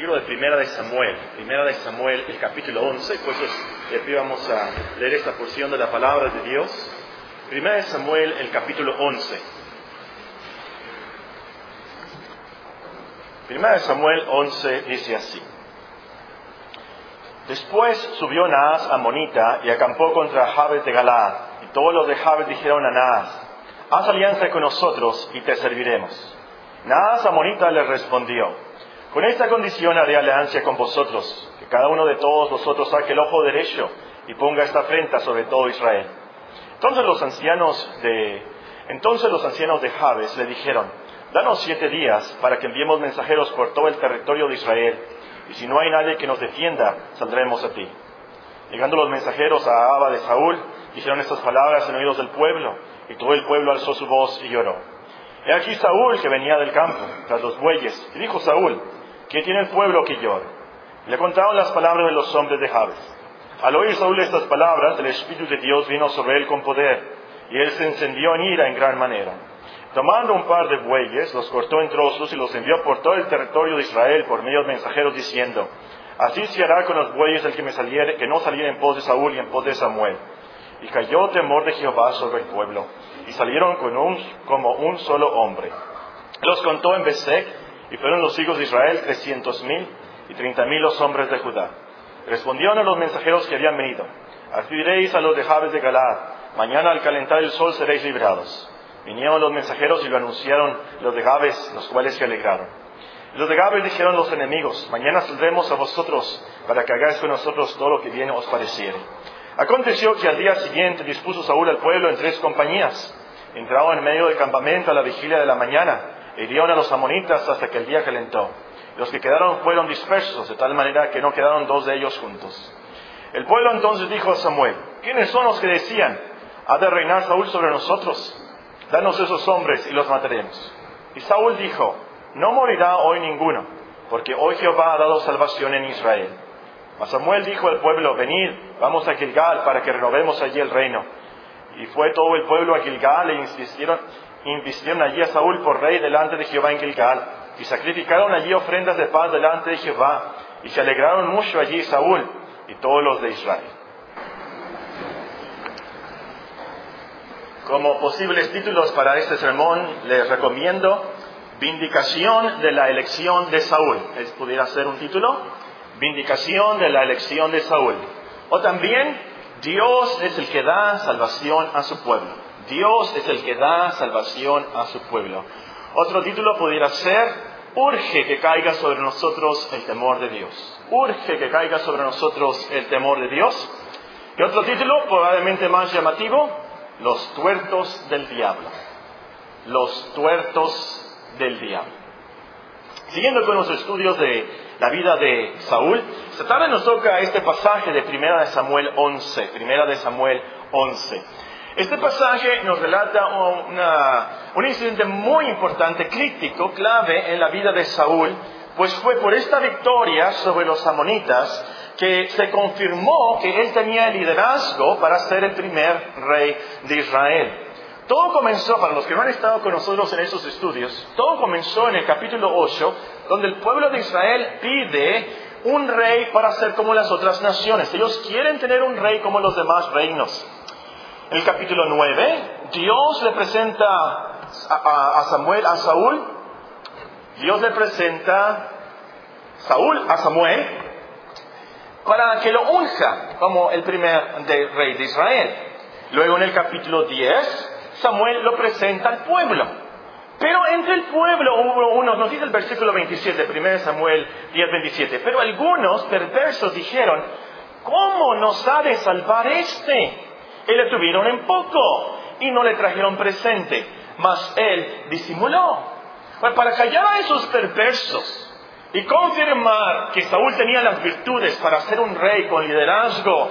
libro de Primera de Samuel, Primera de Samuel, el capítulo 11, pues aquí vamos a leer esta porción de la palabra de Dios. Primera de Samuel, el capítulo 11. Primera de Samuel 11 dice así. Después subió Naas a Monita y acampó contra Jabes de Galaad. Y todos los de Jabes dijeron a Naas, haz alianza con nosotros y te serviremos. Naas a Monita le respondió, con esta condición haré alianza con vosotros, que cada uno de todos vosotros saque el ojo derecho y ponga esta afrenta sobre todo Israel. Entonces los ancianos de, entonces los ancianos de Jabes le dijeron, danos siete días para que enviemos mensajeros por todo el territorio de Israel, y si no hay nadie que nos defienda, saldremos a ti. Llegando los mensajeros a Abba de Saúl, dijeron estas palabras en oídos del pueblo, y todo el pueblo alzó su voz y lloró. He aquí Saúl que venía del campo, tras los bueyes, y dijo Saúl, ¿Qué tiene el pueblo que llora? Le contaron las palabras de los hombres de Jabes. Al oír Saúl estas palabras, el Espíritu de Dios vino sobre él con poder, y él se encendió en ira en gran manera. Tomando un par de bueyes, los cortó en trozos y los envió por todo el territorio de Israel por medio de mensajeros diciendo, Así se hará con los bueyes el que me saliere, que no saliera en pos de Saúl y en pos de Samuel. Y cayó temor de Jehová sobre el pueblo, y salieron con un, como un solo hombre. Los contó en Besek, y fueron los hijos de Israel trescientos mil y treinta mil los hombres de Judá. Respondieron a los mensajeros que habían venido, así diréis a los de Jabes de Galaad, mañana al calentar el sol seréis librados. Vinieron los mensajeros y lo anunciaron los de Jabes, los cuales se alegraron. Los de Jabes dijeron los enemigos, mañana saldremos a vosotros para que hagáis con nosotros todo lo que bien os pareciere. Aconteció que al día siguiente dispuso Saúl al pueblo en tres compañías. Entraron en medio del campamento a la vigilia de la mañana hirieron a los amonitas hasta que el día calentó. Los que quedaron fueron dispersos, de tal manera que no quedaron dos de ellos juntos. El pueblo entonces dijo a Samuel, ¿quiénes son los que decían, ha de reinar Saúl sobre nosotros? Danos esos hombres y los mataremos. Y Saúl dijo, no morirá hoy ninguno, porque hoy Jehová ha dado salvación en Israel. Mas Samuel dijo al pueblo, venid, vamos a Gilgal para que renovemos allí el reino. Y fue todo el pueblo a Gilgal e insistieron, invistieron allí a Saúl por rey delante de Jehová en Gilgal, y sacrificaron allí ofrendas de paz delante de Jehová, y se alegraron mucho allí Saúl y todos los de Israel. Como posibles títulos para este sermón, les recomiendo Vindicación de la elección de Saúl. ¿Es, ¿Pudiera ser un título? Vindicación de la elección de Saúl. O también, Dios es el que da salvación a su pueblo. Dios es el que da salvación a su pueblo. Otro título pudiera ser, urge que caiga sobre nosotros el temor de Dios. Urge que caiga sobre nosotros el temor de Dios. Y otro título, probablemente más llamativo, los tuertos del diablo. Los tuertos del diablo. Siguiendo con los estudios de la vida de Saúl, esta tarde nos toca este pasaje de Primera de Samuel 11, Primera de Samuel 11. Este pasaje nos relata un incidente muy importante, crítico, clave en la vida de Saúl, pues fue por esta victoria sobre los amonitas que se confirmó que él tenía el liderazgo para ser el primer rey de Israel. Todo comenzó, para los que no han estado con nosotros en esos estudios, todo comenzó en el capítulo 8, donde el pueblo de Israel pide un rey para ser como las otras naciones. Ellos quieren tener un rey como los demás reinos. El capítulo 9, Dios le presenta a, Samuel, a Saúl, Dios le presenta Saúl a Samuel para que lo unja como el primer rey de Israel. Luego en el capítulo 10, Samuel lo presenta al pueblo. Pero entre el pueblo hubo unos, nos dice el versículo 27, 1 Samuel 10, 27, pero algunos perversos dijeron, ¿cómo nos ha de salvar este? Y le tuvieron en poco y no le trajeron presente, mas él disimuló. Pues para callar a esos perversos y confirmar que Saúl tenía las virtudes para ser un rey con liderazgo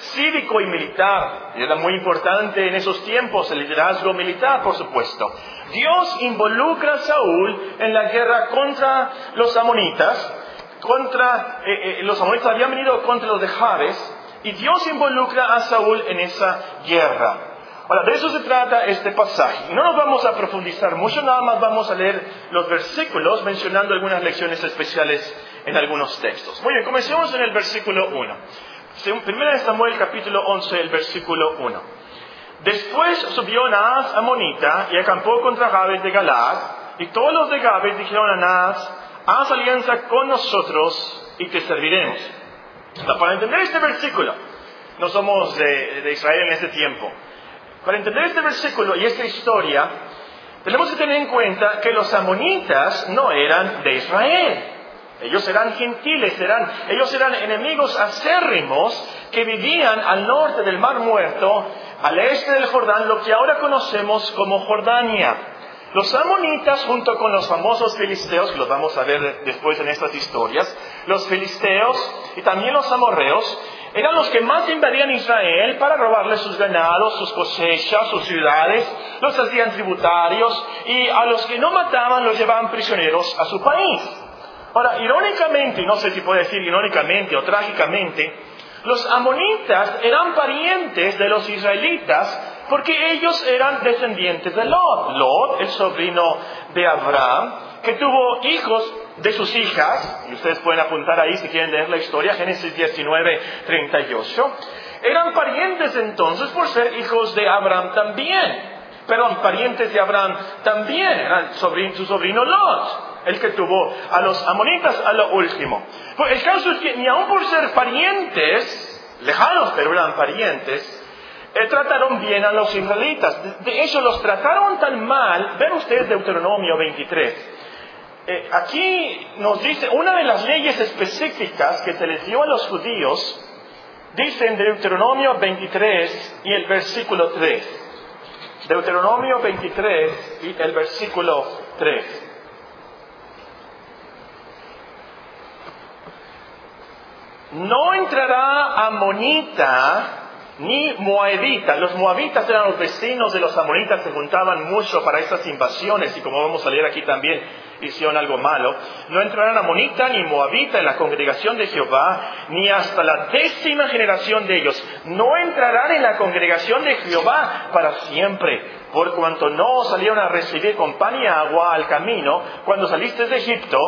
cívico y militar, y era muy importante en esos tiempos el liderazgo militar, por supuesto. Dios involucra a Saúl en la guerra contra los amonitas, contra, eh, eh, los amonitas habían venido contra los de Jabes, y Dios involucra a Saúl en esa guerra. Ahora, de eso se trata este pasaje. No nos vamos a profundizar mucho, nada más vamos a leer los versículos mencionando algunas lecciones especiales en algunos textos. Muy bien, comencemos en el versículo 1. Primera de Samuel capítulo 11, el versículo 1. Después subió Naas a Monita y acampó contra Gabes de Galad, y todos los de Gabes dijeron a Naas, haz alianza con nosotros y te serviremos. Para entender este versículo, no somos de, Israel en este tiempo. Para entender este versículo y esta historia, tenemos que tener en cuenta que los amonitas no eran de Israel. Ellos eran gentiles, eran, ellos eran enemigos acérrimos que vivían al norte del Mar Muerto, al este del Jordán, lo que ahora conocemos como Jordania. Los amonitas, junto con los famosos filisteos, que los vamos a ver después en estas historias, los filisteos y también los amorreos, eran los que más invadían Israel para robarle sus ganados, sus cosechas, sus ciudades, los hacían tributarios y a los que no mataban los llevaban prisioneros a su país. Ahora, irónicamente, no sé si puedo decir irónicamente o trágicamente, los amonitas eran parientes de los israelitas porque ellos eran descendientes de Lot. Lot, el sobrino de Abraham, que tuvo hijos de sus hijas, y ustedes pueden apuntar ahí si quieren leer la historia, Génesis 19, 38, eran parientes entonces por ser hijos de Abraham también. Perdón, parientes de Abraham también, eran su sobrino Lot el que tuvo a los amonitas a lo último. Pues el caso es que ni aun por ser parientes, lejanos pero eran parientes, eh, trataron bien a los israelitas. De hecho, los trataron tan mal. Ven ustedes Deuteronomio 23. Eh, aquí nos dice, una de las leyes específicas que se les dio a los judíos, dice en Deuteronomio 23 y el versículo 3. Deuteronomio 23 y el versículo 3. No entrará amonita ni moabita. Los moabitas eran los vecinos de los amonitas, se juntaban mucho para estas invasiones y como vamos a leer aquí también hicieron algo malo. No entrarán amonita ni moabita en la congregación de Jehová, ni hasta la décima generación de ellos. No entrarán en la congregación de Jehová para siempre, por cuanto no salieron a recibir con pan y agua al camino cuando saliste de Egipto,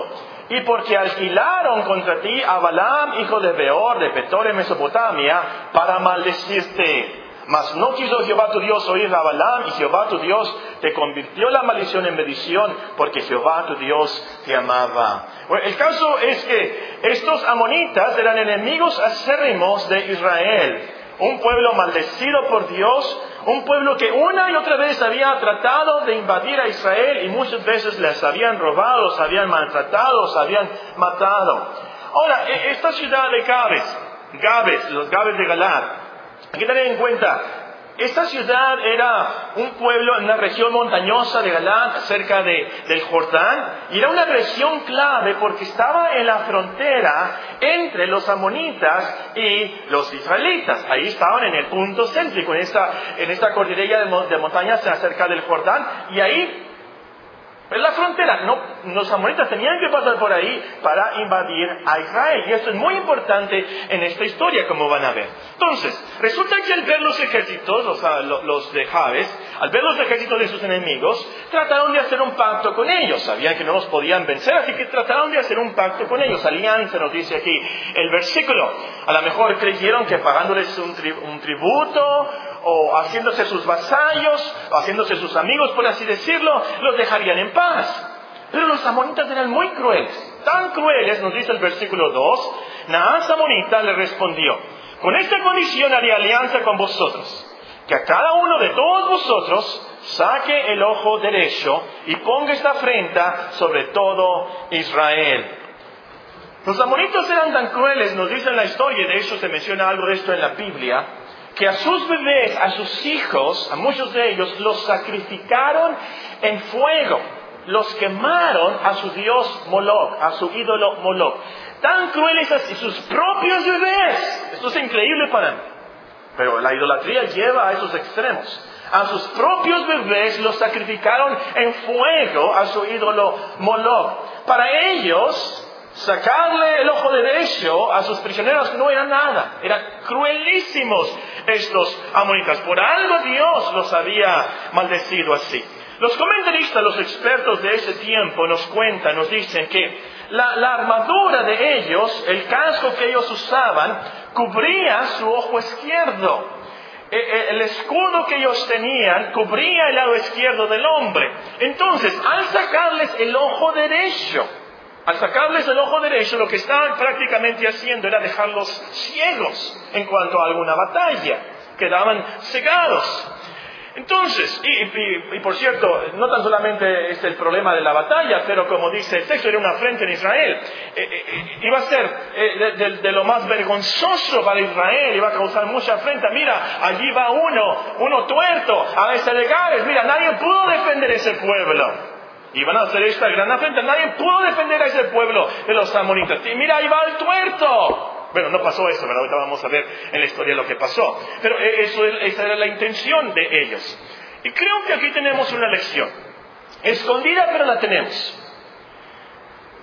y porque alquilaron contra ti a Balaam, hijo de Beor, de Petor en Mesopotamia, para maldecirte. Mas no quiso Jehová tu Dios oír a Balaam, y Jehová tu Dios te convirtió la maldición en bendición, porque Jehová tu Dios te amaba. el caso es que estos amonitas eran enemigos acérrimos de Israel, un pueblo maldecido por Dios, un pueblo que una y otra vez había tratado de invadir a Israel y muchas veces les habían robado, los habían maltratado, los habían matado. Ahora, e, esta ciudad de Gabes, Gabes, los Gabes de Galad, hay que tener en cuenta, esta ciudad era un pueblo en una región montañosa de Galán, cerca del Jordán, y era una región clave porque estaba en la frontera entre los amonitas y los israelitas. Ahí estaban en el punto céntrico, en esta, en esta cordillera de, de montañas cerca del Jordán, y ahí es la frontera. No, los amonitas tenían que pasar por ahí para invadir a Israel. Y esto es muy importante en esta historia, como van a ver. Entonces, resulta que al ver los ejércitos, los, los de Jabes, al ver los ejércitos de sus enemigos, trataron de hacer un pacto con ellos. Sabían que no los podían vencer, así que trataron de hacer un pacto con ellos. Alianza nos dice aquí el versículo. A lo mejor creyeron que pagándoles un tributo o haciéndose sus vasallos, o haciéndose sus amigos, por así decirlo, los dejarían en paz. Pero los amonitas eran muy crueles, tan crueles, nos dice el versículo 2, Naas Amonita le respondió, con esta condición haré alianza con vosotros, que a cada uno de todos vosotros saque el ojo derecho y ponga esta afrenta sobre todo Israel. Los amonitas eran tan crueles, nos dice la historia, y de hecho se menciona algo de esto en la Biblia, que a sus bebés, a sus hijos, a muchos de ellos, los sacrificaron en fuego, los quemaron a su dios Moloch, a su ídolo Moloch. Tan crueles así, sus propios bebés. Esto es increíble para mí. Pero la idolatría lleva a esos extremos. A sus propios bebés los sacrificaron en fuego a su ídolo Moloch. Para ellos, Sacarle el ojo derecho a sus prisioneros no era nada. Eran cruelísimos estos amonitas. Por algo Dios los había maldecido así. Los comentaristas, los expertos de ese tiempo nos cuentan, nos dicen que la, armadura de ellos, el casco que ellos usaban, cubría su ojo izquierdo. E, e, el escudo que ellos tenían cubría el lado izquierdo del hombre. Entonces, al sacarles el ojo derecho, al sacarles el ojo derecho, lo que estaban prácticamente haciendo era dejarlos ciegos en cuanto a alguna batalla. Quedaban cegados. Entonces, y, por cierto, no tan solamente es el problema de la batalla, pero como dice el texto, era una frente en Israel. Eh, eh, eh, iba a ser de, lo más vergonzoso para Israel, iba a causar mucha afrenta. Mira, allí va uno, uno tuerto, a ese de Mira, nadie pudo defender ese pueblo. Iban a hacer esta gran afrenta, nadie pudo defender a ese pueblo de los amonitas. Y mira, ahí va el tuerto. Bueno, no pasó eso, pero ahorita vamos a ver en la historia lo que pasó. Pero eh, eso, esa era la intención de ellos. Y creo que aquí tenemos una lección. Escondida, pero la tenemos.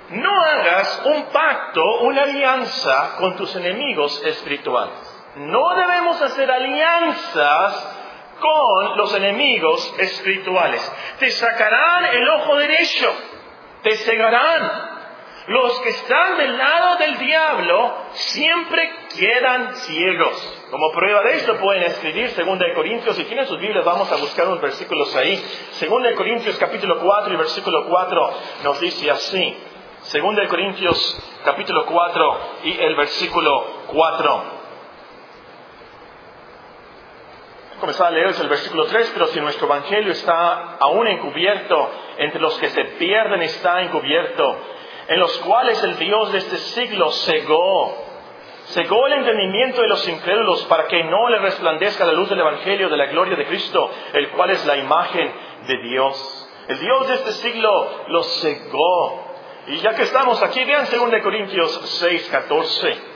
No hagas un pacto, una alianza con tus enemigos espirituales. No debemos hacer alianzas con los enemigos espirituales. Te sacarán el ojo derecho, te cegarán, los que están del lado del diablo siempre quedan ciegos. Como prueba de esto pueden escribir 2 Corintios, si tienen sus Biblias vamos a buscar unos versículos ahí. 2 Corintios capítulo 4 y versículo 4 nos dice así. 2 Corintios capítulo 4 y el versículo 4. Comenzar a leer el versículo 3, pero si nuestro evangelio está aún encubierto, entre los que se pierden está encubierto, en los cuales el Dios de este siglo cegó, cegó el entendimiento de los incrédulos para que no le resplandezca la luz del Evangelio de la gloria de Cristo, el cual es la imagen de Dios. El Dios de este siglo los cegó. Y ya que estamos aquí, vean 2 Corintios 6, 14.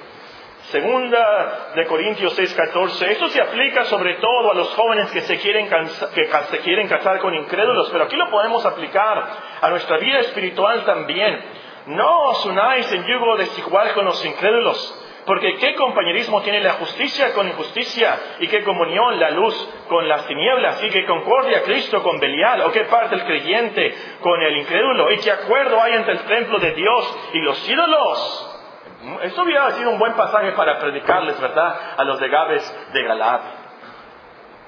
Segunda de Corintios 6:14. Esto se aplica sobre todo a los jóvenes que se, quieren que se quieren casar con incrédulos, pero aquí lo podemos aplicar a nuestra vida espiritual también. No os unáis en yugo desigual con los incrédulos, porque qué compañerismo tiene la justicia con injusticia, y qué comunión la luz con las tinieblas, y qué concordia Cristo con Belial, o qué parte el creyente con el incrédulo, y qué acuerdo hay entre el templo de Dios y los ídolos. Esto hubiera sido un buen pasaje para predicarles, ¿verdad?, a los de Gabes de Galad.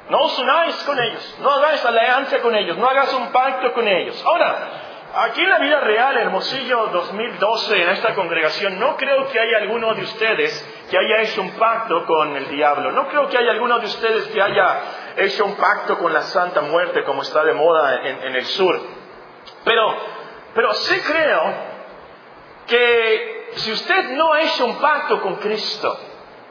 No os unáis con ellos, no hagáis alianza con ellos, no hagas un pacto con ellos. Ahora, Aquí en la vida real, Hermosillo 2012, en esta congregación, no creo que haya alguno de ustedes que haya hecho un pacto con el diablo. No creo que haya alguno de ustedes que haya hecho un pacto con la Santa Muerte, como está de moda en, el sur. Pero, pero sí creo que si usted no ha hecho un pacto con Cristo,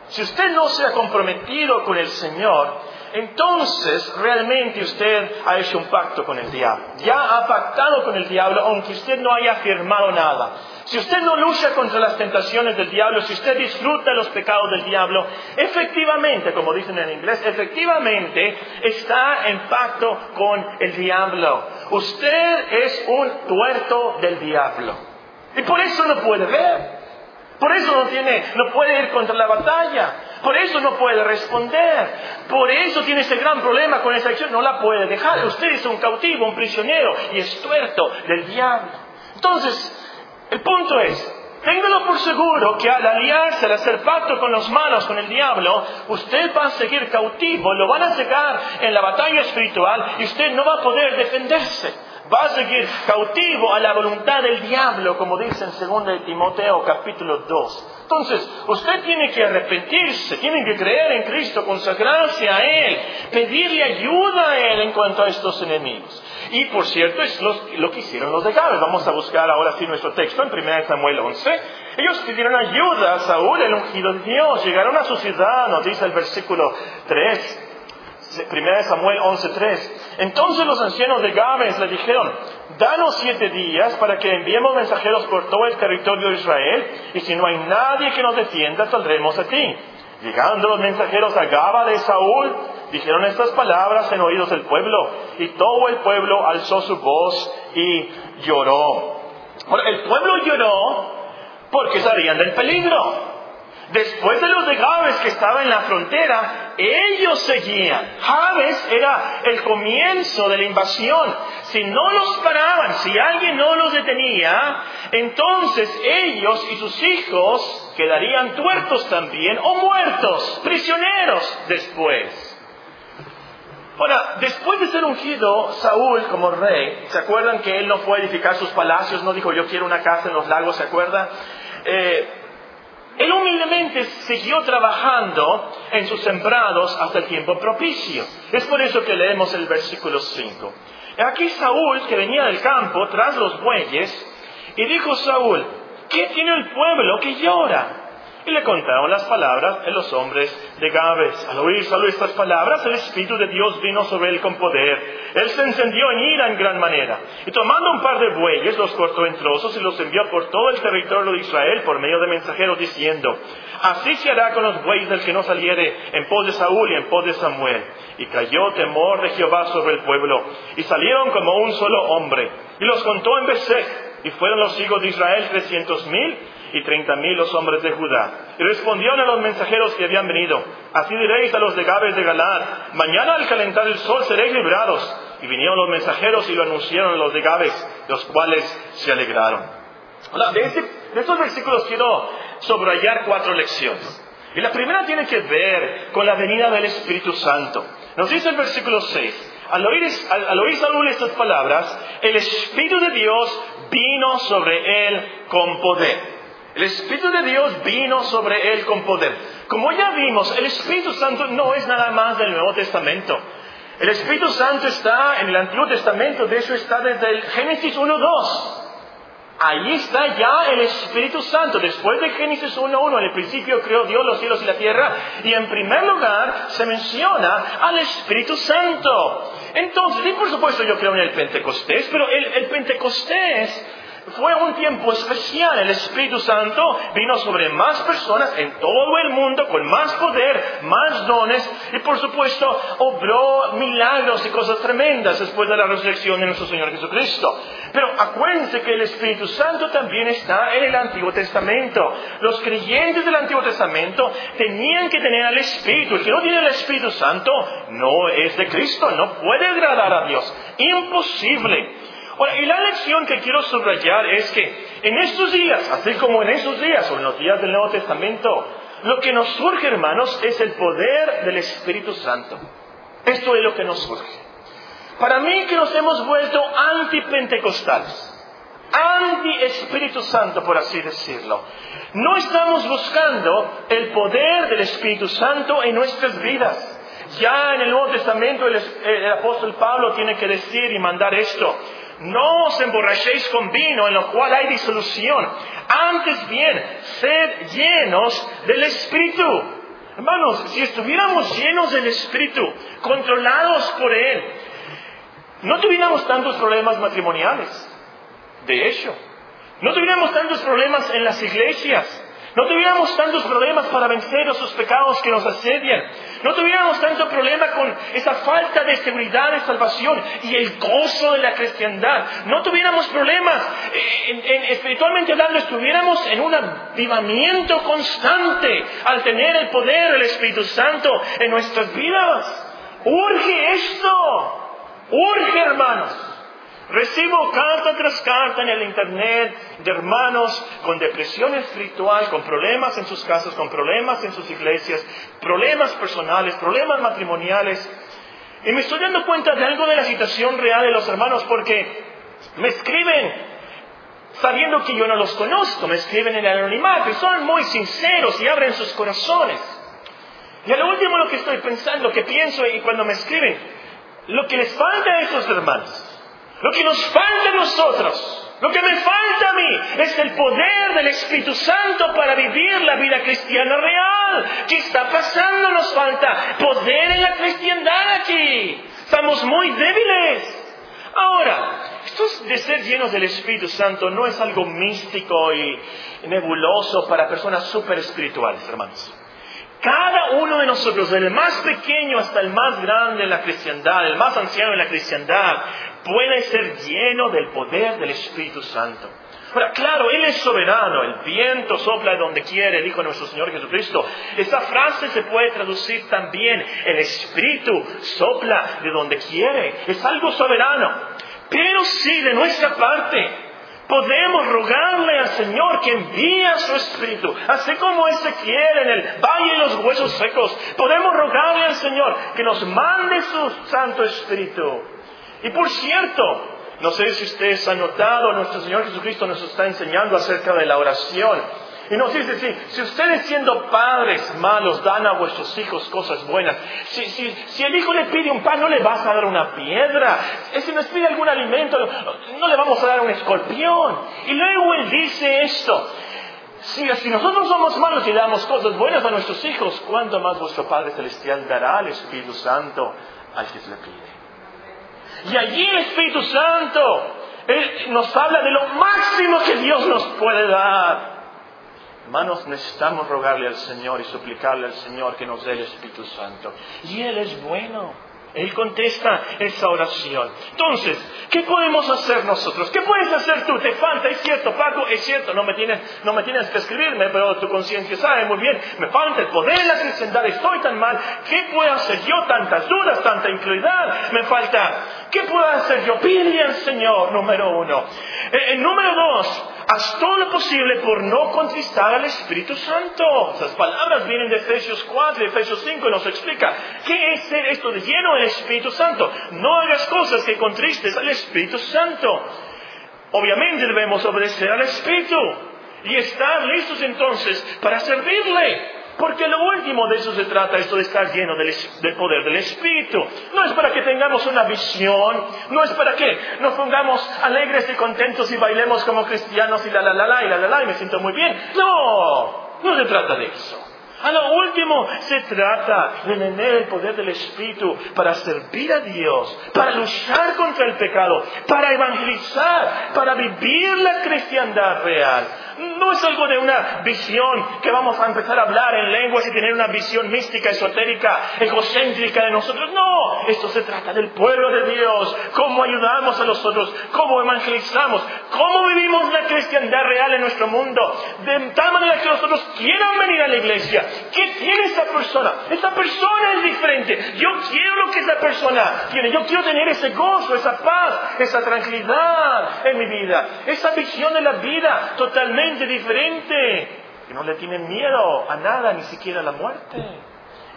si usted no se ha comprometido con el Señor, entonces realmente usted ha hecho un pacto con el diablo. Ya ha pactado con el diablo aunque usted no haya firmado nada. Si usted no lucha contra las tentaciones del diablo, si usted disfruta los pecados del diablo, efectivamente, como dicen en inglés, efectivamente está en pacto con el diablo. Usted es un tuerto del diablo. Y por eso no puede ver. Por eso no tiene, no puede ir contra la batalla. Por eso no puede responder. Por eso tiene ese gran problema con esa acción. No la puede dejar. Usted es un cautivo, un prisionero y es tuerto del diablo. Entonces, el punto es, Téngalo por seguro que al aliarse, al hacer pacto con los malos, con el diablo, usted va a seguir cautivo, lo van a cegar en la batalla espiritual y usted no va a poder defenderse va a seguir cautivo a la voluntad del diablo, como dice en 2 de Timoteo capítulo 2. Entonces, usted tiene que arrepentirse, tiene que creer en Cristo, consagrarse a Él, pedirle ayuda a Él en cuanto a estos enemigos. Y por cierto, es lo, que hicieron los de Gabes. Vamos a buscar ahora sí nuestro texto en 1 Samuel 11. Ellos pidieron ayuda a Saúl, el ungido de Dios. Llegaron a su ciudad, nos dice el versículo 3. 1 Samuel 11.3. Entonces los ancianos de Gabes le dijeron, danos siete días para que enviemos mensajeros por todo el territorio de Israel, y si no hay nadie que nos defienda, saldremos a ti. Llegando los mensajeros a Gaba de Saúl, dijeron estas palabras en oídos del pueblo, y todo el pueblo alzó su voz y lloró. el pueblo lloró porque sabían del peligro. Después de los de Jabes que estaban en la frontera, ellos seguían. Jabes era el comienzo de la invasión. Si no los paraban, si alguien no los detenía, entonces ellos y sus hijos quedarían tuertos también o muertos, prisioneros después. Ahora, después de ser ungido Saúl como rey, ¿se acuerdan que él no fue a edificar sus palacios? No dijo yo quiero una casa en los lagos, ¿se acuerdan? Eh, él humildemente siguió trabajando en sus sembrados hasta el tiempo propicio. Es por eso que leemos el versículo 5. Aquí Saúl, que venía del campo tras los bueyes, y dijo Saúl, ¿qué tiene el pueblo que llora? Y le contaron las palabras de los hombres de Gabes. Al oír Saúl estas palabras, el Espíritu de Dios vino sobre él con poder. Él se encendió en ira en gran manera. Y tomando un par de bueyes, los cortó en trozos y los envió por todo el territorio de Israel por medio de mensajeros diciendo, Así se hará con los bueyes del que no saliere en pos de Saúl y en pos de Samuel. Y cayó temor de Jehová sobre el pueblo. Y salieron como un solo hombre. Y los contó en Besek. Y fueron los hijos de Israel trescientos mil y treinta mil los hombres de Judá. Y respondieron a los mensajeros que habían venido, así diréis a los de Gabes de Galad, mañana al calentar el sol seréis librados. Y vinieron los mensajeros y lo anunciaron a los de Gabes, los cuales se alegraron. De, este, de estos versículos quiero subrayar cuatro lecciones. Y la primera tiene que ver con la venida del Espíritu Santo. Nos dice el versículo 6, al oír, al, oír Saúl estas palabras, el Espíritu de Dios vino sobre él con poder. El Espíritu de Dios vino sobre él con poder. Como ya vimos, el Espíritu Santo no es nada más del Nuevo Testamento. El Espíritu Santo está en el Antiguo Testamento, de hecho está desde el Génesis 1.2. Ahí está ya el Espíritu Santo. Después de Génesis 1.1, en el principio creó Dios los cielos y la tierra, y en primer lugar se menciona al Espíritu Santo. Entonces, y por supuesto yo creo en el Pentecostés, pero el, el Pentecostés fue un tiempo especial. El Espíritu Santo vino sobre más personas en todo el mundo con más poder, más dones y por supuesto obró milagros y cosas tremendas después de la resurrección de nuestro Señor Jesucristo. Pero acuérdense que el Espíritu Santo también está en el Antiguo Testamento. Los creyentes del Antiguo Testamento tenían que tener al Espíritu. El que no tiene el Espíritu Santo no es de Cristo, no puede agradar a Dios. Imposible y la lección que quiero subrayar es que en estos días, así como en esos días o en los días del Nuevo Testamento, lo que nos surge, hermanos, es el poder del Espíritu Santo. Esto es lo que nos surge. Para mí que nos hemos vuelto antipentecostales, anti-Espíritu Santo, por así decirlo. No estamos buscando el poder del Espíritu Santo en nuestras vidas. Ya en el Nuevo Testamento el, el apóstol Pablo tiene que decir y mandar esto. No os emborrachéis con vino en lo cual hay disolución. Antes bien, sed llenos del Espíritu. Hermanos, si estuviéramos llenos del Espíritu, controlados por Él, no tuviéramos tantos problemas matrimoniales. De hecho, no tuviéramos tantos problemas en las iglesias. No tuviéramos tantos problemas para vencer esos pecados que nos asedian. No tuviéramos tanto problema con esa falta de seguridad de salvación y el gozo de la cristiandad. No tuviéramos problemas, eh, espiritualmente hablando, estuviéramos en un avivamiento constante al tener el poder del Espíritu Santo en nuestras vidas. Urge esto. Urge, hermanos. Recibo carta tras carta en el Internet de hermanos con depresión espiritual, con problemas en sus casas, con problemas en sus iglesias, problemas personales, problemas matrimoniales. Y me estoy dando cuenta de algo de la situación real de los hermanos porque me escriben sabiendo que yo no los conozco, me escriben en el anonimato son muy sinceros y abren sus corazones. Y a lo último lo que estoy pensando, que pienso y cuando me escriben, lo que les falta a esos hermanos lo que nos falta a nosotros, lo que me falta a mí, es el poder del Espíritu Santo para vivir la vida cristiana real. ¿Qué está pasando? Nos falta poder en la cristiandad aquí. Estamos muy débiles. Ahora, esto de ser llenos del Espíritu Santo no es algo místico y nebuloso para personas súper espirituales, hermanos. Cada uno de nosotros, del más pequeño hasta el más grande en la cristiandad, el más anciano en la cristiandad, puede ser lleno del poder del Espíritu Santo. Ahora, claro, Él es soberano, el viento sopla de donde quiere, dijo nuestro Señor Jesucristo. Esa frase se puede traducir también, el Espíritu sopla de donde quiere, es algo soberano. Pero sí, de nuestra parte, podemos rogarle al Señor que envíe su Espíritu, así como quiere en el valle de los huesos secos. Podemos rogarle al Señor que nos mande su Santo Espíritu. Y por cierto, no sé si ustedes han notado, nuestro Señor Jesucristo nos está enseñando acerca de la oración. Y nos dice, sí, si ustedes siendo padres malos dan a vuestros hijos cosas buenas, si, si, si, el hijo le pide un pan, no le vas a dar una piedra. Si nos pide algún alimento, no le vamos a dar un escorpión. Y luego él dice esto, si, si nosotros somos malos y damos cosas buenas a nuestros hijos, ¿cuánto más vuestro Padre Celestial dará al Espíritu Santo al que se le pide? Y allí el Espíritu Santo nos habla de lo máximo que Dios nos puede dar. Hermanos, necesitamos rogarle al Señor y suplicarle al Señor que nos dé el Espíritu Santo. Y Él es bueno. Él contesta esa oración. Entonces, ¿qué podemos hacer nosotros? ¿Qué puedes hacer tú? Te falta, es cierto, Paco, es cierto, no me tienes, no me tienes que escribirme, pero tu conciencia sabe muy bien, me falta el poder de la cristiandad, estoy tan mal, ¿qué puedo hacer yo? Tantas dudas, tanta incredulidad, me falta, ¿qué puedo hacer yo? Pide al Señor, número uno. Eh, eh, número dos, haz todo lo posible por no contristar al Espíritu Santo. Esas palabras vienen de Efesios 4 y Efesios 5 y nos explica qué es esto de lleno del Espíritu Santo. No hagas cosas que contristes al Espíritu Santo. Obviamente debemos obedecer al Espíritu y estar listos entonces para servirle. Porque lo último de eso se trata, esto de estar lleno del, poder del Espíritu. No es para que tengamos una visión, no es para que nos pongamos alegres y contentos y bailemos como cristianos y la la la la y la la la y me siento muy bien. No, no se trata de eso. A lo último, se trata de tener el poder del Espíritu para servir a Dios, para luchar contra el pecado, para evangelizar, para vivir la cristiandad real. No es algo de una visión que vamos a empezar a hablar en lenguas y tener una visión mística, esotérica, egocéntrica de nosotros. No, esto se trata del pueblo de Dios, cómo ayudamos a los otros, cómo evangelizamos, cómo vivimos la cristiandad real en nuestro mundo, de tal manera que nosotros quieran venir a la iglesia. ¿Qué tiene esa persona? Esa persona es diferente. Yo quiero que esa persona tiene. Yo quiero tener ese gozo, esa paz, esa tranquilidad en mi vida, esa visión de la vida totalmente diferente, que no le tienen miedo a nada, ni siquiera a la muerte.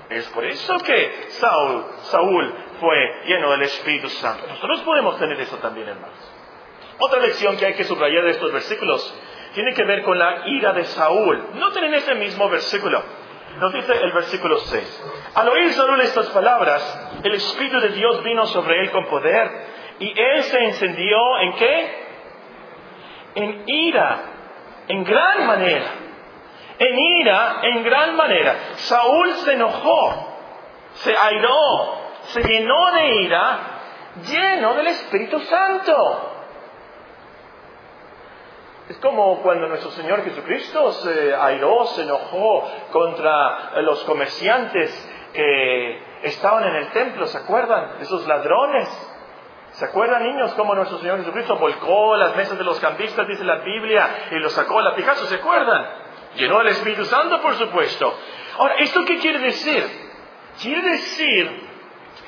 Es por eso que Saúl, Saúl fue lleno del Espíritu Santo. Nosotros podemos tener eso también, hermanos. Otra lección que hay que subrayar de estos versículos tiene que ver con la ira de Saúl. No tienen ese mismo versículo. Nos dice el versículo 6. Al oír Saúl estas palabras, el Espíritu de Dios vino sobre él con poder y él se encendió en qué? En ira en gran manera, en ira, en gran manera. Saúl se enojó, se airó, se llenó de ira, lleno del Espíritu Santo. Es como cuando nuestro Señor Jesucristo se airó, se enojó contra los comerciantes que estaban en el templo, ¿se acuerdan? Esos ladrones ¿Se acuerdan, niños, cómo nuestro Señor Jesucristo volcó las mesas de los campistas, dice la Biblia, y los sacó a la Picasso? ¿Se acuerdan? Llenó el Espíritu Santo, por supuesto. Ahora, ¿esto qué quiere decir? Quiere decir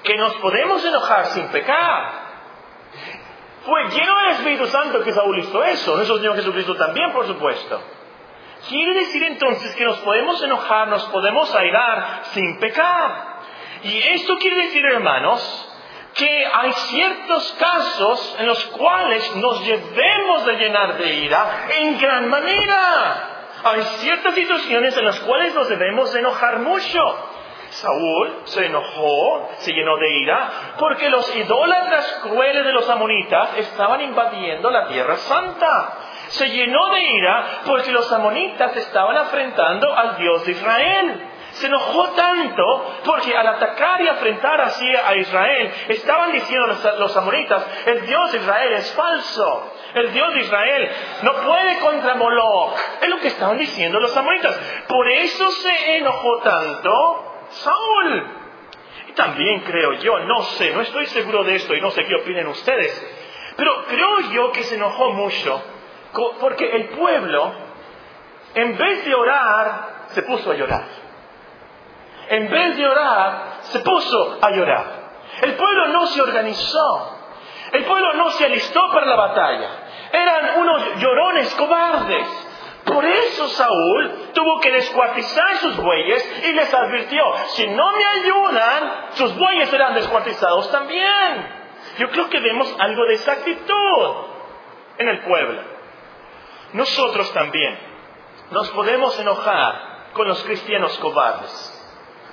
que nos podemos enojar sin pecar. Fue lleno del Espíritu Santo que Saúl hizo eso. Nuestro Señor Jesucristo también, por supuesto. Quiere decir entonces que nos podemos enojar, nos podemos airar sin pecar. Y esto quiere decir, hermanos, que hay ciertos casos en los cuales nos debemos de llenar de ira en gran manera. Hay ciertas situaciones en las cuales nos debemos de enojar mucho. Saúl se enojó, se llenó de ira, porque los idólatras crueles de los amonitas estaban invadiendo la tierra santa. Se llenó de ira porque los amonitas estaban afrentando al Dios de Israel. Se enojó tanto porque al atacar y afrentar así a Israel, estaban diciendo los, amoritas, el Dios de Israel es falso. El Dios de Israel no puede contra Moloch. Es lo que estaban diciendo los amoritas. Por eso se enojó tanto Saúl. Y también creo yo, no sé, no estoy seguro de esto y no sé qué opinen ustedes, pero creo yo que se enojó mucho Porque el pueblo, en vez de orar, se puso a llorar. En vez de orar, se puso a llorar. El pueblo no se organizó. El pueblo no se alistó para la batalla. Eran unos llorones cobardes. Por eso Saúl tuvo que descuartizar sus bueyes y les advirtió, si no me ayudan, sus bueyes serán descuartizados también. Yo creo que vemos algo de esa actitud en el pueblo. Nosotros también nos podemos enojar con los cristianos cobardes.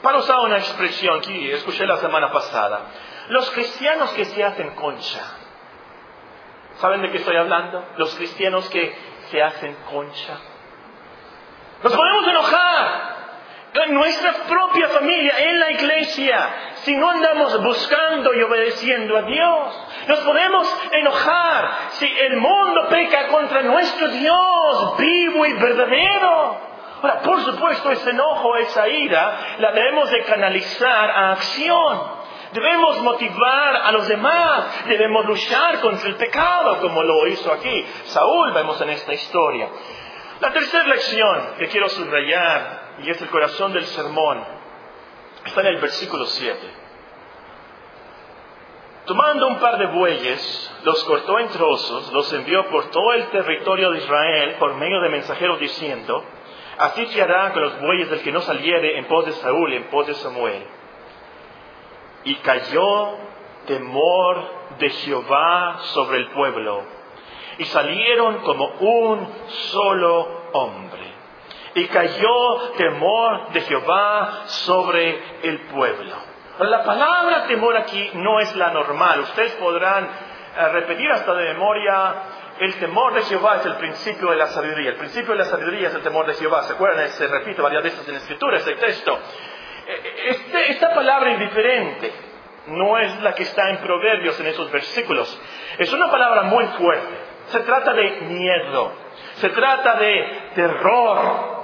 Para usar una expresión que escuché la semana pasada, los cristianos que se hacen concha. ¿Saben de qué estoy hablando? Los cristianos que se hacen concha. Nos podemos enojar en nuestra propia familia, en la iglesia, si no andamos buscando y obedeciendo a Dios. Nos podemos enojar si el mundo peca contra nuestro Dios vivo y verdadero. Ahora, por supuesto, ese enojo, esa ira, la debemos de canalizar a acción. Debemos motivar a los demás, debemos luchar contra el pecado, como lo hizo aquí Saúl, vemos en esta historia. La tercera lección que quiero subrayar, y es el corazón del sermón, está en el versículo 7. Tomando un par de bueyes, los cortó en trozos, los envió por todo el territorio de Israel por medio de mensajeros diciendo, Así se hará con los bueyes del que no saliere en pos de Saúl y en pos de Samuel. Y cayó temor de Jehová sobre el pueblo, y salieron como un solo hombre. Y cayó temor de Jehová sobre el pueblo. La palabra temor aquí no es la normal. Ustedes podrán eh, repetir hasta de memoria el temor de Jehová es el principio de la sabiduría. El principio de la sabiduría es el temor de Jehová. ¿Se acuerdan? Se repite varias veces en la escritura ese texto. Este, esta palabra indiferente no es la que está en Proverbios en esos versículos. Es una palabra muy fuerte. Se trata de miedo. Se trata de terror.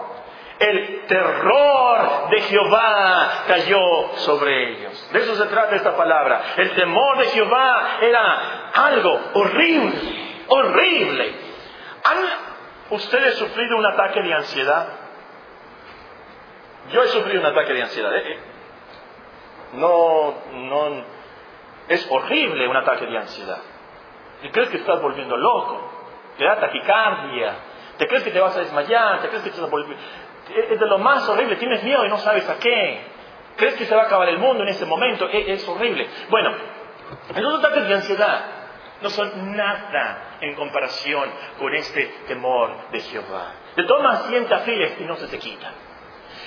El terror de Jehová cayó sobre ellos. De eso se trata esta palabra. El temor de Jehová era algo horrible horrible. ¿Han ustedes sufrido un ataque de ansiedad? Yo he sufrido un ataque de ansiedad. ¿eh? No, no, es horrible un ataque de ansiedad. ¿Te crees que estás volviendo loco? Te da taquicardia. ¿Te crees que te vas a desmayar? ¿Te crees que te vas a volver... Es de lo más horrible. Tienes miedo y no sabes a qué. ¿Crees que se va a acabar el mundo en ese momento? Es, horrible. Bueno, esos ataques de ansiedad no son nada en comparación con este temor de Jehová. De todas sienta fe y no se te quita.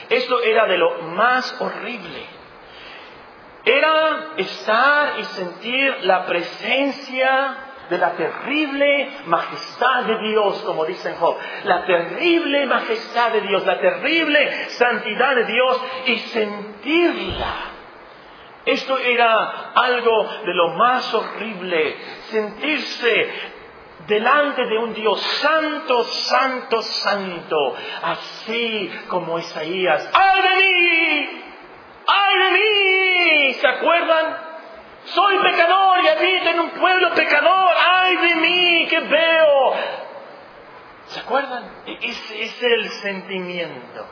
Esto era de lo más horrible. Era estar y sentir la presencia de la terrible majestad de Dios, como dicen Job. La terrible majestad de Dios, la terrible santidad de Dios y sentirla esto era algo de lo más horrible, sentirse delante de un Dios santo, santo, santo, así como Isaías. ¡Ay de mí! ¡Ay de mí! ¿Se acuerdan? Soy pecador y habito en un pueblo pecador. ¡Ay de mí! ¿Qué veo? ¿Se acuerdan? Ese es el sentimiento.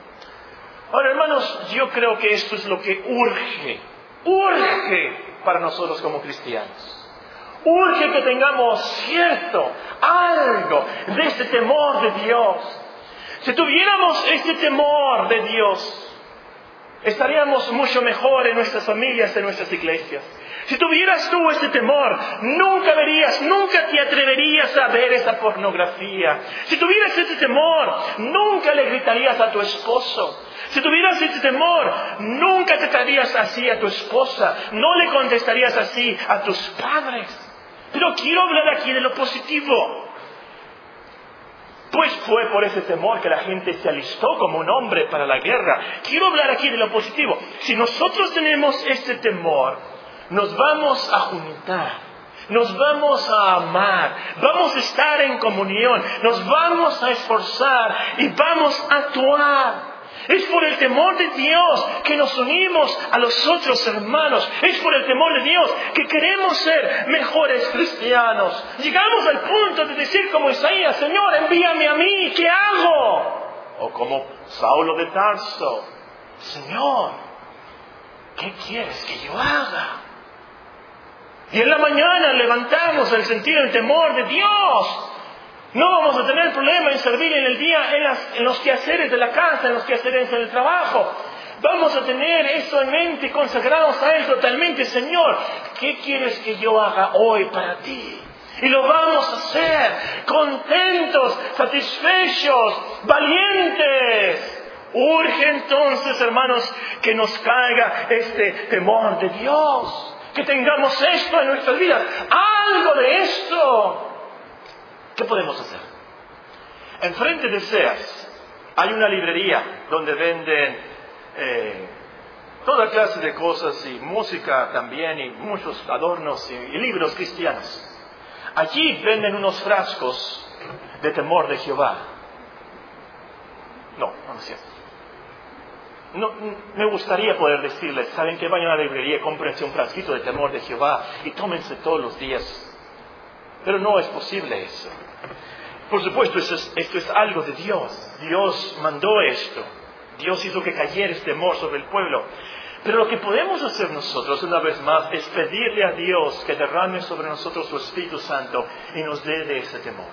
Ahora, hermanos, yo creo que esto es lo que urge urge para nosotros como cristianos. Urge que tengamos cierto, algo de ese temor de Dios. Si tuviéramos ese temor de Dios, estaríamos mucho mejor en nuestras familias, en nuestras iglesias. Si tuvieras tú ese temor, nunca verías, nunca te atreverías a ver esa pornografía. Si tuvieras ese temor, nunca le gritarías a tu esposo. Si tuvieras ese temor, nunca te tratarías así a tu esposa, no le contestarías así a tus padres. Pero quiero hablar aquí de lo positivo. Pues fue por ese temor que la gente se alistó como un hombre para la guerra. Quiero hablar aquí de lo positivo. Si nosotros tenemos ese temor, nos vamos a juntar Nos vamos a amar, vamos a estar en comunión, nos vamos a esforzar y vamos a actuar. Es por el temor de Dios que nos unimos a los otros hermanos. Es por el temor de Dios que queremos ser mejores cristianos. Llegamos al punto de decir como Isaías, Señor, envíame a mí, ¿qué hago? O como Saulo de Tarso, Señor, ¿qué quieres que yo haga? Y en la mañana levantamos el sentido del temor de Dios. No vamos a tener problema en servir en el día, en, los quehaceres de la casa, en los quehaceres del trabajo. Vamos a tener eso en mente, consagrados a Él totalmente. Señor, ¿qué quieres que yo haga hoy para ti? Y lo vamos a hacer contentos, satisfechos, valientes. Urge entonces, hermanos, que nos caiga este temor de Dios, que tengamos esto en nuestras vidas, algo de esto. ¿Qué podemos hacer? Enfrente de Seas hay una librería donde venden eh, toda clase de cosas y música también y muchos adornos y, libros cristianos. Allí venden unos frascos de temor de Jehová. No, no es cierto. No, me gustaría poder decirles, saben que vayan a la librería, cómprense un frasquito de temor de Jehová y tómense todos los días pero no es posible eso. Por supuesto, esto es algo de Dios. Dios mandó esto. Dios hizo que cayera este temor sobre el pueblo. Pero lo que podemos hacer nosotros, una vez más, es pedirle a Dios que derrame sobre nosotros su Espíritu Santo y nos dé de ese temor.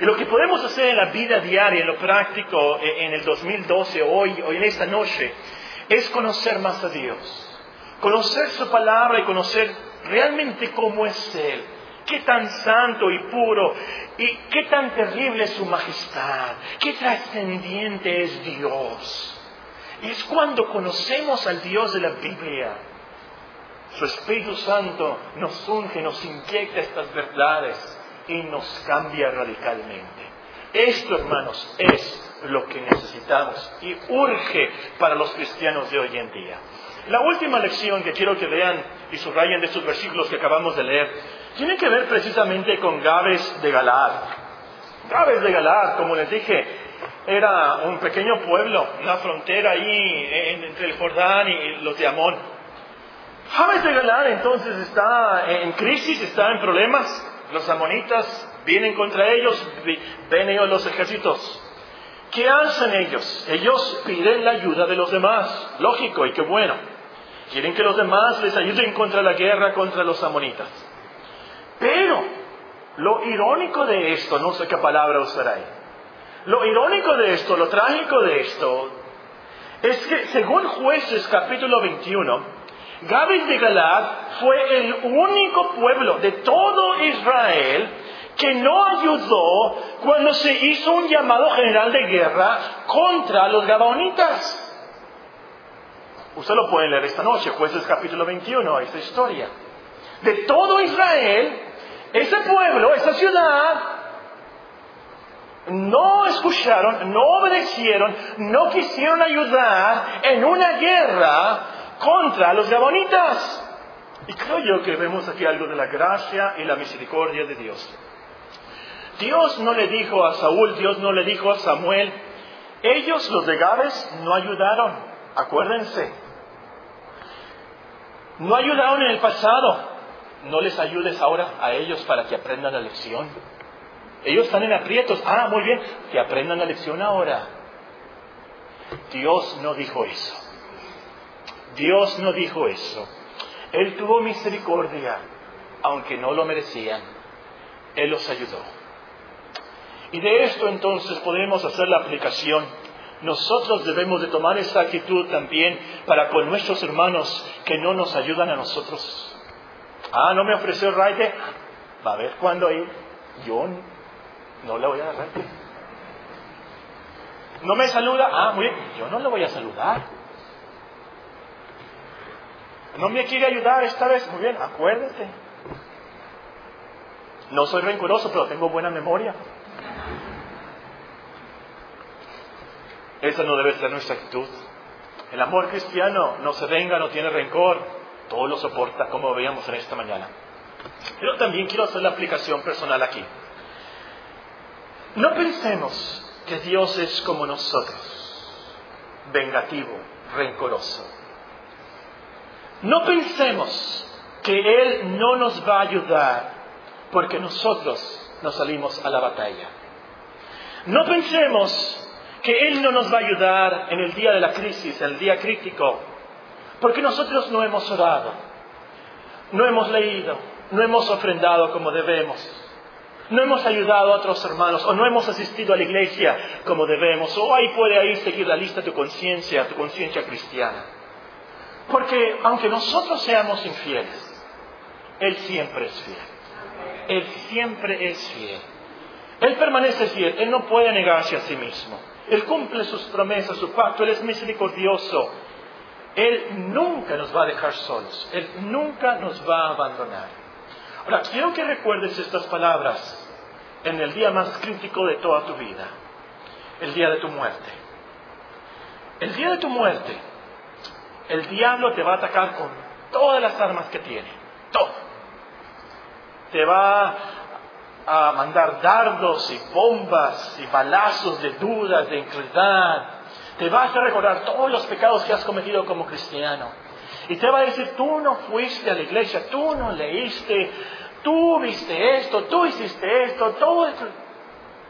Y lo que podemos hacer en la vida diaria, en lo práctico, e, en el 2012, hoy, hoy en esta noche, es conocer más a Dios. Conocer su palabra y conocer realmente cómo es Él qué tan santo y puro y qué tan terrible es su majestad, qué trascendiente es Dios. es cuando conocemos al Dios de la Biblia. Su Espíritu Santo nos unge, nos inyecta estas verdades y nos cambia radicalmente. Esto, hermanos, es lo que necesitamos y urge para los cristianos de hoy en día. La última lección que quiero que vean y subrayen de estos versículos que acabamos de leer tiene que ver precisamente con Gabes de Galad. Gabes de Galad, como les dije, era un pequeño pueblo, una frontera ahí entre el Jordán y los de Amón. Gabes de Galad entonces está en crisis, está en problemas. Los amonitas vienen contra ellos, ven ellos los ejércitos. ¿Qué hacen ellos? Ellos piden la ayuda de los demás. Lógico y qué bueno. Quieren que los demás les ayuden contra la guerra contra los amonitas. Pero lo irónico de esto, no sé qué palabra usar ahí, lo irónico de esto, lo trágico de esto, es que según jueces capítulo 21, Gabes de Galad fue el único pueblo de todo Israel que no ayudó cuando se hizo un llamado general de guerra contra los Gabaonitas. Usted lo puede leer esta noche, jueces capítulo 21, esta historia. De todo Israel, ese pueblo, esa ciudad, no escucharon, no obedecieron, no quisieron ayudar en una guerra contra los gabonitas. Y creo yo que vemos aquí algo de la gracia y la misericordia de Dios. Dios no le dijo a Saúl, Dios no le dijo a Samuel, ellos, los de Gabes, no ayudaron, acuérdense. No ayudaron en el pasado, no les ayudes ahora a ellos para que aprendan la lección. Ellos están en aprietos. Ah, muy bien, que aprendan la lección ahora. Dios no dijo eso. Dios no dijo eso. Él tuvo misericordia, aunque no lo merecían. Él los ayudó. Y de esto entonces podemos hacer la aplicación. Nosotros debemos de tomar esa actitud también para con nuestros hermanos que no nos ayudan a nosotros. Ah, no me ofreció raite. Va a ver cuándo ahí. Yo no le voy a dar raite. No me saluda. Ah, muy bien. Yo no le voy a saludar. No me quiere ayudar esta vez. Muy bien, acuérdate. No soy rencoroso, pero tengo buena memoria. Esa no debe ser nuestra actitud. El amor cristiano no se venga, no tiene rencor todo lo soporta, como veíamos en esta mañana. Pero también quiero hacer la aplicación personal aquí. No pensemos que Dios es como nosotros, vengativo, rencoroso. No pensemos que Él no nos va a ayudar porque nosotros nos salimos a la batalla. No pensemos que Él no nos va a ayudar en el día de la crisis, el día crítico, porque nosotros no hemos orado, no hemos leído, no hemos ofrendado como debemos, no hemos ayudado a otros hermanos o no hemos asistido a la iglesia como debemos, o ahí puede ahí seguir la lista tu conciencia, tu conciencia cristiana. Porque aunque nosotros seamos infieles, Él siempre es fiel. Él siempre es fiel. Él permanece fiel, Él no puede negarse a sí mismo. Él cumple sus promesas, su pacto, Él es misericordioso. Él nunca nos va a dejar solos, Él nunca nos va a abandonar. Ahora, quiero que recuerdes estas palabras en el día más crítico de toda tu vida, el día de tu muerte. El día de tu muerte, el diablo te va a atacar con todas las armas que tiene, todo. Te va a mandar dardos y bombas y balazos de dudas, de incredulidad. Te va a recordar todos los pecados que has cometido como cristiano. Y te va a decir, tú no fuiste a la iglesia, tú no leíste, tú viste esto, tú hiciste esto, todo esto.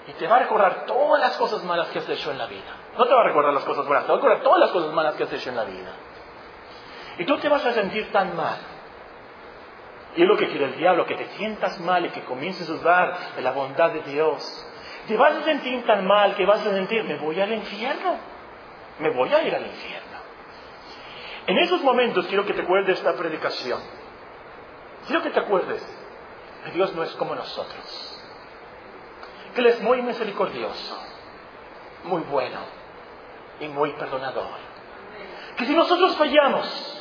Y te va a recordar todas las cosas malas que has hecho en la vida. No te va a recordar las cosas buenas, te va a recordar todas las cosas malas que has hecho en la vida. Y tú te vas a sentir tan mal y es lo que quiere el diablo, que te sientas mal y que comiences a dudar de la bondad de Dios. Te vas a sentir tan mal que vas a sentir, me voy al infierno. Me voy a ir al infierno. En esos momentos quiero que te acuerdes de esta predicación. Quiero que te acuerdes que Dios no es como nosotros. Que Él es muy misericordioso, muy bueno y muy perdonador. Que si nosotros fallamos,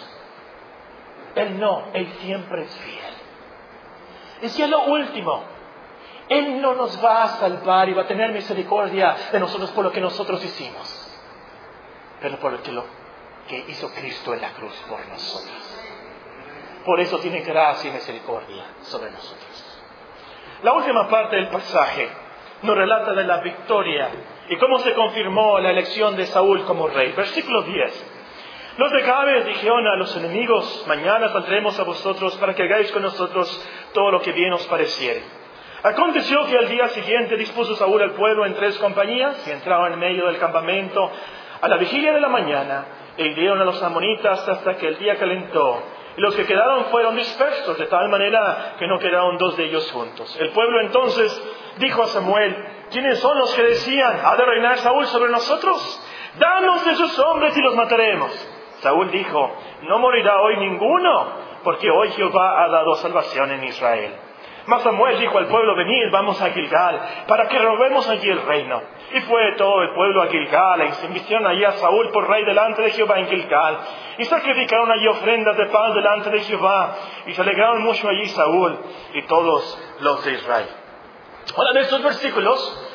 él no, Él siempre es fiel. Y si es lo último, Él no nos va a salvar y va a tener misericordia de nosotros por lo que nosotros hicimos, pero por lo que, lo que hizo Cristo en la cruz por nosotros. Por eso tiene gracia y misericordia sobre nosotros. La última parte del pasaje nos relata de la victoria y cómo se confirmó la elección de Saúl como rey. Versículo 10. Los de Cabe dijeron a los enemigos, mañana saldremos a vosotros para que hagáis con nosotros todo lo que bien os pareciere. Aconteció que al día siguiente dispuso Saúl al pueblo en tres compañías y entraban en medio del campamento a la vigilia de la mañana e hirieron a los amonitas hasta que el día calentó. Y los que quedaron fueron dispersos de tal manera que no quedaron dos de ellos juntos. El pueblo entonces dijo a Samuel, ¿quiénes son los que decían, ha de reinar Saúl sobre nosotros? Danos de sus hombres y los mataremos. Saúl dijo, no morirá hoy ninguno, porque hoy Jehová ha dado salvación en Israel. Mas Samuel dijo al pueblo, venid, vamos a Gilgal, para que robemos allí el reino. Y fue todo el pueblo a Gilgal, y se invistieron allí a Saúl por rey delante de Jehová en Gilgal. Y sacrificaron allí ofrendas de paz delante de Jehová, y se alegraron mucho allí Saúl y todos los de Israel. Ahora, de estos versículos,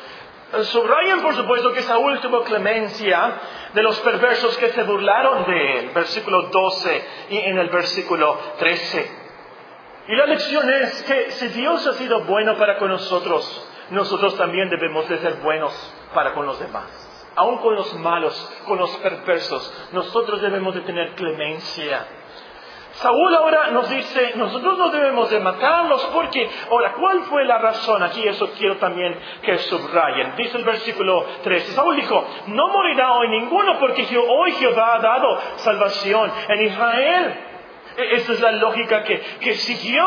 Subrayan, por supuesto, que Saúl tuvo clemencia de los perversos que se burlaron de él, versículo 12 y en el versículo 13. Y la lección es que si Dios ha sido bueno para con nosotros, nosotros también debemos de ser buenos para con los demás. Aún con los malos, con los perversos, nosotros debemos de tener clemencia. Saúl ahora nos dice, nosotros no debemos de matarlos porque, ahora, ¿cuál fue la razón? Aquí eso quiero también que subrayen. Dice el versículo 13, Saúl dijo, no morirá hoy ninguno porque hoy Jehová ha dado salvación en Israel. E, esa es la lógica que, que siguió.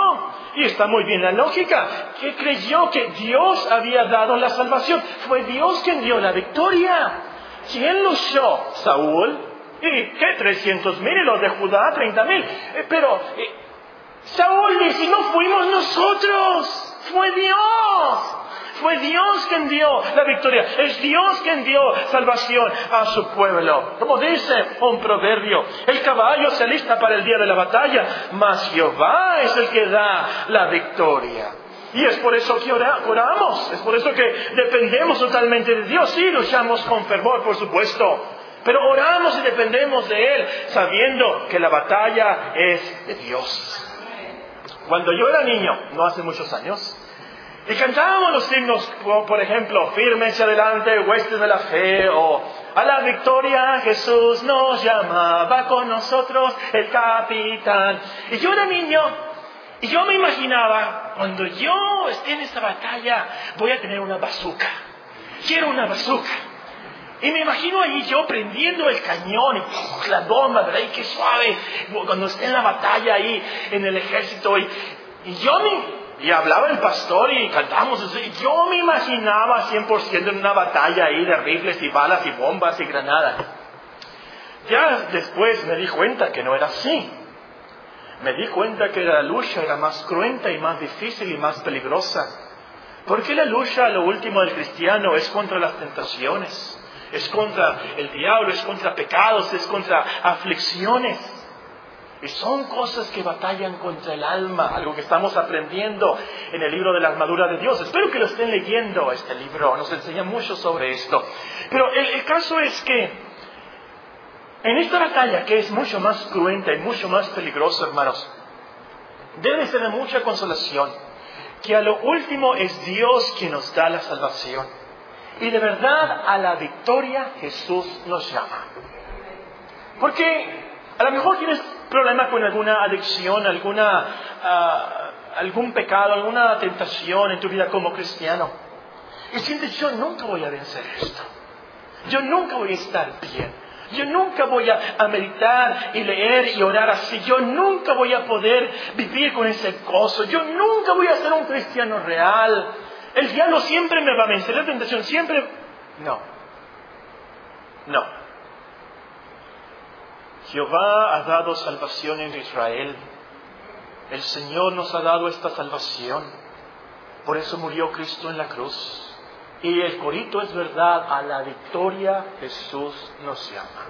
Y está muy bien la lógica, que creyó que Dios había dado la salvación. Fue Dios quien dio la victoria. ¿Quién luchó? Saúl. ¿Y qué? 300 mil y los de Judá 30 mil. Eh, pero eh, Saúl dice, no fuimos nosotros, fue Dios. Fue Dios quien dio la victoria. Es Dios quien dio salvación a su pueblo. Como dice un proverbio, el caballo se alista para el día de la batalla, mas Jehová es el que da la victoria. Y es por eso que oramos, es por eso que dependemos totalmente de Dios. Sí, luchamos con fervor, por supuesto. Pero oramos y dependemos de Él, sabiendo que la batalla es de Dios. Cuando yo era niño, no hace muchos años, y cantábamos los himnos, por ejemplo, firme adelante, huestes de la fe, o a la victoria Jesús nos llama, va con nosotros el capitán. Y yo era niño, y yo me imaginaba, cuando yo esté en esta batalla, voy a tener una bazooka. Quiero una bazooka. Y me imagino ahí yo prendiendo el cañón y la bomba, ¿verdad? Y qué suave, cuando esté en la batalla ahí en el ejército. Y, y yo me, y hablaba el pastor y cantamos. Y yo me imaginaba 100% en una batalla ahí de rifles y balas y bombas y granadas. Ya después me di cuenta que no era así. Me di cuenta que la lucha era más cruenta y más difícil y más peligrosa. Porque la lucha, lo último del cristiano, es contra las tentaciones es contra el diablo, es contra pecados, es contra aflicciones. Y son cosas que batallan contra el alma, algo que estamos aprendiendo en el libro de la armadura de Dios. Espero que lo estén leyendo este libro, nos enseña mucho sobre esto. Pero el, caso es que en esta batalla, que es mucho más cruenta y mucho más peligrosa, hermanos, debe ser de mucha consolación que a lo último es Dios quien nos da la salvación. Y de verdad a la victoria Jesús nos llama. Porque a lo mejor tienes problema con alguna adicción, alguna, ah, algún pecado, alguna tentación en tu vida como cristiano. Y sientes, yo nunca voy a vencer esto. Yo nunca voy a estar bien. Yo nunca voy a, a, meditar y leer y orar así. Yo nunca voy a poder vivir con ese gozo. Yo nunca voy a ser un cristiano real. El diablo siempre me va a vencer, la tentación siempre... No. No. Jehová ha dado salvación en Israel. El Señor nos ha dado esta salvación. Por eso murió Cristo en la cruz. Y el corito es verdad, a la victoria Jesús nos llama.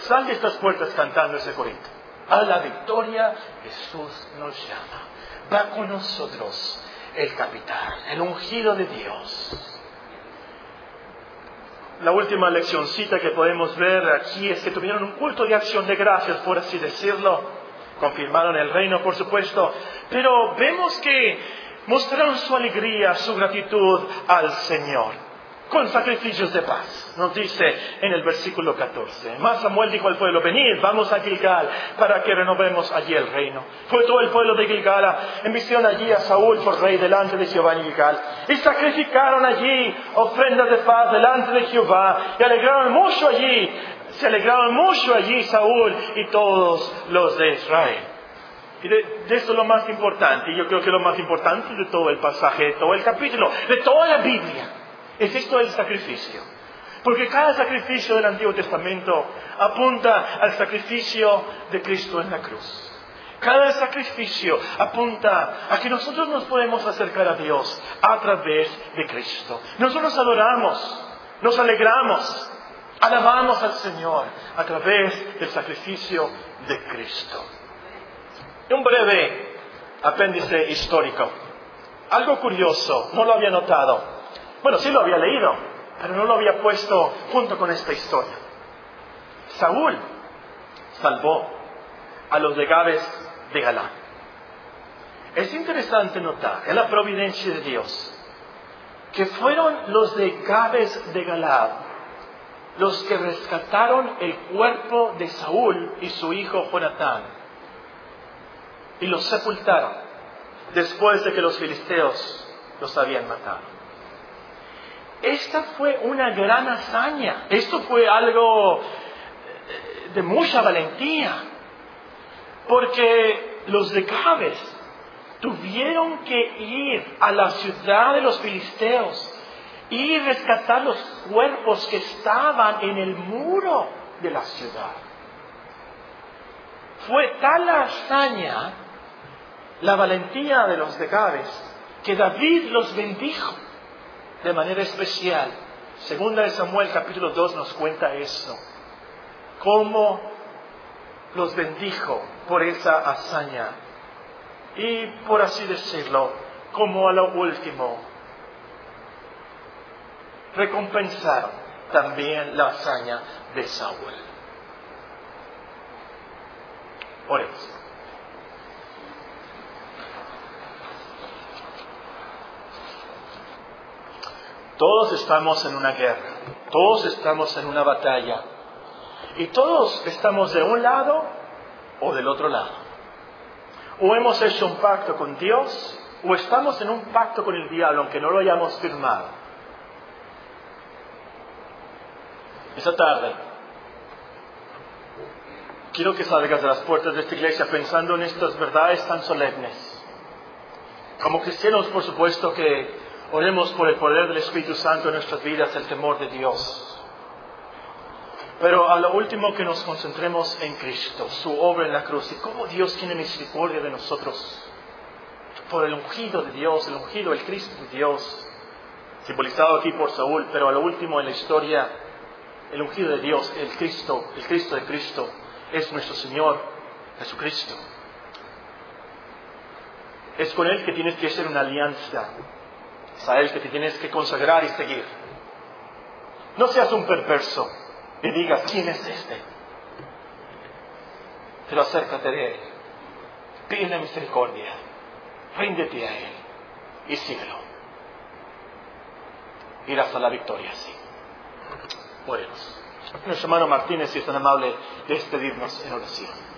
Sal de estas puertas cantando ese corito. A la victoria Jesús nos llama. Va con nosotros el capitán, el ungido de Dios. La última leccioncita que podemos ver aquí es que tuvieron un culto de acción de gracias, por así decirlo. Confirmaron el reino, por supuesto, pero vemos que mostraron su alegría, su gratitud al Señor con sacrificios de paz. Nos dice en el versículo 14. Más Samuel dijo al pueblo, venid, vamos a Gilgal para que renovemos allí el reino. Fue todo el pueblo de Gilgal, enviaron allí a Saúl por rey delante de Jehová en Gilgal. Y sacrificaron allí ofrendas de paz delante de Jehová y alegraron mucho allí. Se alegraron mucho allí Saúl y todos los de Israel. Y de, de, eso es lo más importante, y yo creo que lo más importante de todo el pasaje, de todo el capítulo, de toda la Biblia, es esto el sacrificio. Porque cada sacrificio del Antiguo Testamento apunta al sacrificio de Cristo en la cruz. Cada sacrificio apunta a que nosotros nos podemos acercar a Dios a través de Cristo. Nosotros adoramos, nos alegramos, alabamos al Señor a través del sacrificio de Cristo. Un breve apéndice histórico. Algo curioso, no lo había notado. Bueno, sí lo había leído, pero no lo había puesto junto con esta historia. Saúl salvó a los de Gabes de Galán. Es interesante notar en la providencia de Dios que fueron los de Gabes de Galad los que rescataron el cuerpo de Saúl y su hijo Jonatán y los sepultaron después de que los filisteos los habían matado. Esta fue una gran hazaña. Esto fue algo eh, de mucha valentía. Porque los de Gabes tuvieron que ir a la ciudad de los filisteos y rescatar los cuerpos que estaban en el muro de la ciudad. Fue tal la hazaña, la valentía de los de Gabes, que David los bendijo de manera especial. Segunda de Samuel capítulo 2 nos cuenta eso. Cómo los bendijo por esa hazaña. Y por así decirlo, como a lo último, recompensaron también la hazaña de Saúl. Por Todos estamos en una guerra, todos estamos en una batalla y todos estamos de un lado o del otro lado. O hemos hecho un pacto con Dios o estamos en un pacto con el diablo aunque no lo hayamos firmado. Esa tarde quiero que salgas de las puertas de esta iglesia pensando en estas verdades tan solemnes. Como cristianos, por supuesto que Oremos por el poder del Espíritu Santo en nuestras vidas, el temor de Dios. Pero a lo último que nos concentremos en Cristo, su obra en la cruz y cómo Dios tiene misericordia de nosotros. Por el ungido de Dios, el ungido, el Cristo de Dios, simbolizado aquí por Saúl, pero a lo último en la historia, el ungido de Dios, el Cristo, el Cristo de Cristo, es nuestro Señor Jesucristo. Es con Él que tienes que hacer una alianza es a Él que te tienes que consagrar y seguir. No seas un perverso y digas, ¿quién es este? Pero acércate de Él. Pide misericordia. Ríndete a Él y síguelo. Irás a la victoria, sí. Oremos. Nuestro hermano Martínez, si es tan amable, despedirnos en oración.